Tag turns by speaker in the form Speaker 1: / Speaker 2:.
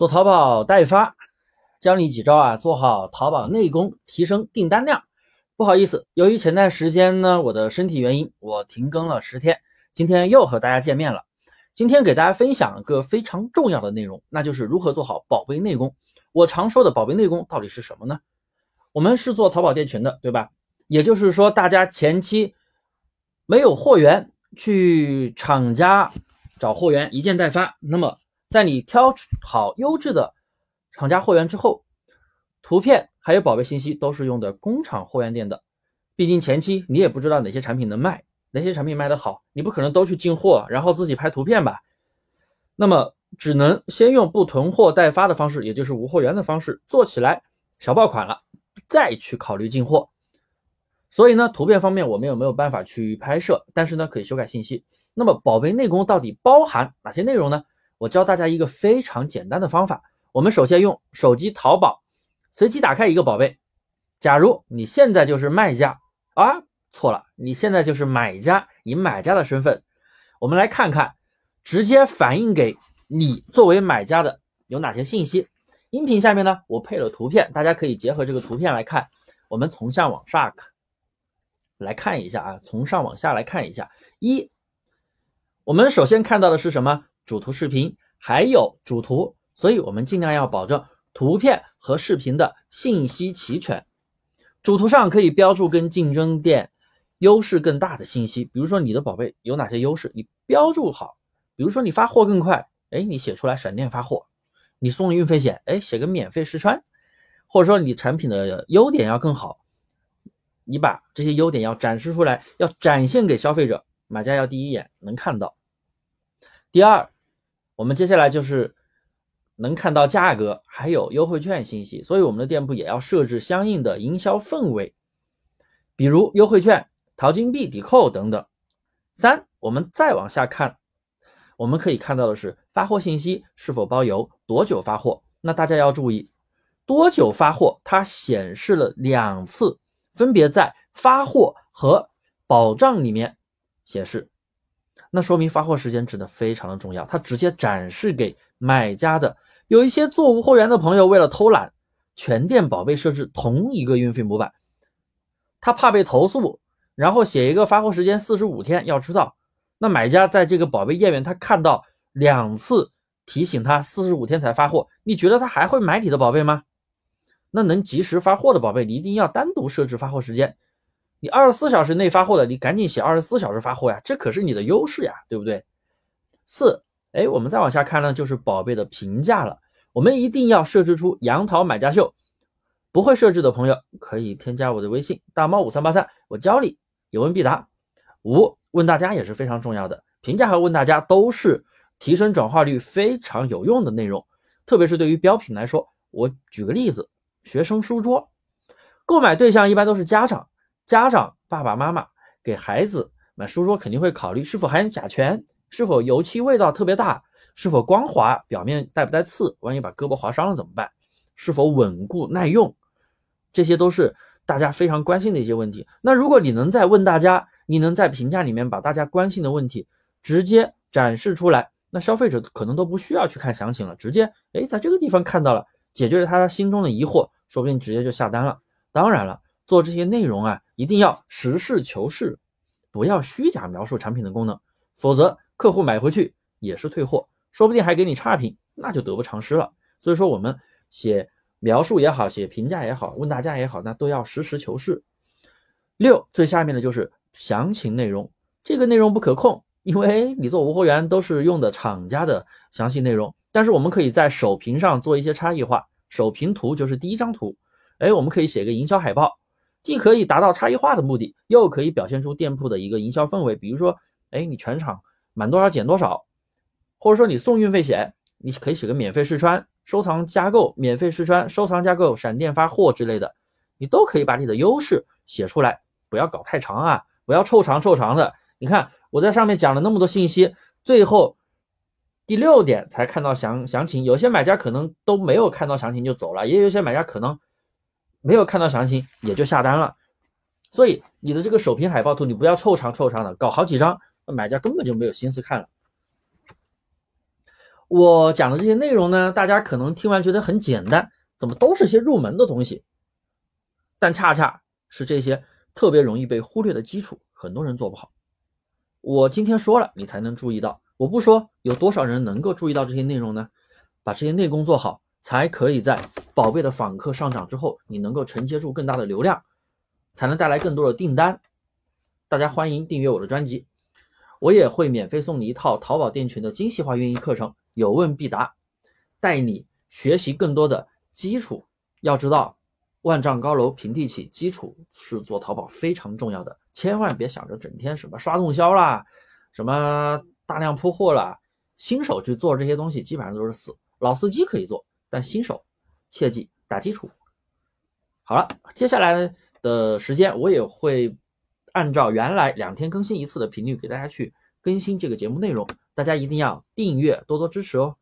Speaker 1: 做淘宝代发，教你几招啊，做好淘宝内功，提升订单量。不好意思，由于前段时间呢，我的身体原因，我停更了十天，今天又和大家见面了。今天给大家分享一个非常重要的内容，那就是如何做好宝贝内功。我常说的宝贝内功到底是什么呢？我们是做淘宝店群的，对吧？也就是说，大家前期没有货源，去厂家找货源，一件代发，那么。在你挑好优质的厂家货源之后，图片还有宝贝信息都是用的工厂货源店的。毕竟前期你也不知道哪些产品能卖，哪些产品卖得好，你不可能都去进货，然后自己拍图片吧。那么只能先用不囤货代发的方式，也就是无货源的方式做起来小爆款了，再去考虑进货。所以呢，图片方面我们有没有办法去拍摄？但是呢，可以修改信息。那么宝贝内功到底包含哪些内容呢？我教大家一个非常简单的方法。我们首先用手机淘宝，随机打开一个宝贝。假如你现在就是卖家啊，错了，你现在就是买家，以买家的身份，我们来看看直接反映给你作为买家的有哪些信息。音频下面呢，我配了图片，大家可以结合这个图片来看。我们从下往上看来看一下啊，从上往下来看一下。一，我们首先看到的是什么？主图视频还有主图，所以我们尽量要保证图片和视频的信息齐全。主图上可以标注跟竞争店优势更大的信息，比如说你的宝贝有哪些优势，你标注好。比如说你发货更快，哎，你写出来闪电发货；你送运费险，哎，写个免费试穿。或者说你产品的优点要更好，你把这些优点要展示出来，要展现给消费者，买家要第一眼能看到。第二。我们接下来就是能看到价格，还有优惠券信息，所以我们的店铺也要设置相应的营销氛围，比如优惠券、淘金币抵扣等等。三，我们再往下看，我们可以看到的是发货信息是否包邮，多久发货。那大家要注意，多久发货，它显示了两次，分别在发货和保障里面显示。那说明发货时间真的非常的重要，它直接展示给买家的。有一些做无货源的朋友为了偷懒，全店宝贝设置同一个运费模板，他怕被投诉，然后写一个发货时间四十五天。要知道，那买家在这个宝贝页面，他看到两次提醒他四十五天才发货，你觉得他还会买你的宝贝吗？那能及时发货的宝贝，你一定要单独设置发货时间。你二十四小时内发货的，你赶紧写二十四小时发货呀，这可是你的优势呀，对不对？四，哎，我们再往下看呢，就是宝贝的评价了。我们一定要设置出杨桃买家秀，不会设置的朋友可以添加我的微信大猫五三八三，我教你，有问必答。五，问大家也是非常重要的，评价和问大家都是提升转化率非常有用的内容，特别是对于标品来说。我举个例子，学生书桌，购买对象一般都是家长。家长爸爸妈妈给孩子买书桌，肯定会考虑是否含有甲醛，是否油漆味道特别大，是否光滑，表面带不带刺，万一把胳膊划伤了怎么办？是否稳固耐用，这些都是大家非常关心的一些问题。那如果你能在问大家，你能在评价里面把大家关心的问题直接展示出来，那消费者可能都不需要去看详情了，直接哎在这个地方看到了，解决了他心中的疑惑，说不定直接就下单了。当然了。做这些内容啊，一定要实事求是，不要虚假描述产品的功能，否则客户买回去也是退货，说不定还给你差评，那就得不偿失了。所以说，我们写描述也好，写评价也好，问大家也好，那都要实事求是。六，最下面的就是详情内容，这个内容不可控，因为你做无货源都是用的厂家的详细内容，但是我们可以在首屏上做一些差异化，首屏图就是第一张图，哎，我们可以写个营销海报。既可以达到差异化的目的，又可以表现出店铺的一个营销氛围。比如说，哎，你全场满多少减多少，或者说你送运费险，你可以写个免费试穿、收藏加购、免费试穿、收藏加购、闪电发货之类的，你都可以把你的优势写出来，不要搞太长啊，不要臭长臭长的。你看我在上面讲了那么多信息，最后第六点才看到详详情，有些买家可能都没有看到详情就走了，也有些买家可能。没有看到详情也就下单了，所以你的这个首屏海报图你不要凑长凑长的，搞好几张，买家根本就没有心思看了。我讲的这些内容呢，大家可能听完觉得很简单，怎么都是些入门的东西？但恰恰是这些特别容易被忽略的基础，很多人做不好。我今天说了，你才能注意到。我不说，有多少人能够注意到这些内容呢？把这些内功做好，才可以在宝贝的访客上涨之后，你能够承接住更大的流量，才能带来更多的订单。大家欢迎订阅我的专辑，我也会免费送你一套淘宝店群的精细化运营课程。有问必答，带你学习更多的基础。要知道，万丈高楼平地起，基础是做淘宝非常重要的。千万别想着整天什么刷动销啦，什么大量铺货啦，新手去做这些东西基本上都是死。老司机可以做，但新手切记打基础。好了，接下来的时间我也会按照原来两天更新一次的频率给大家去更新这个节目内容。大家一定要订阅，多多支持哦。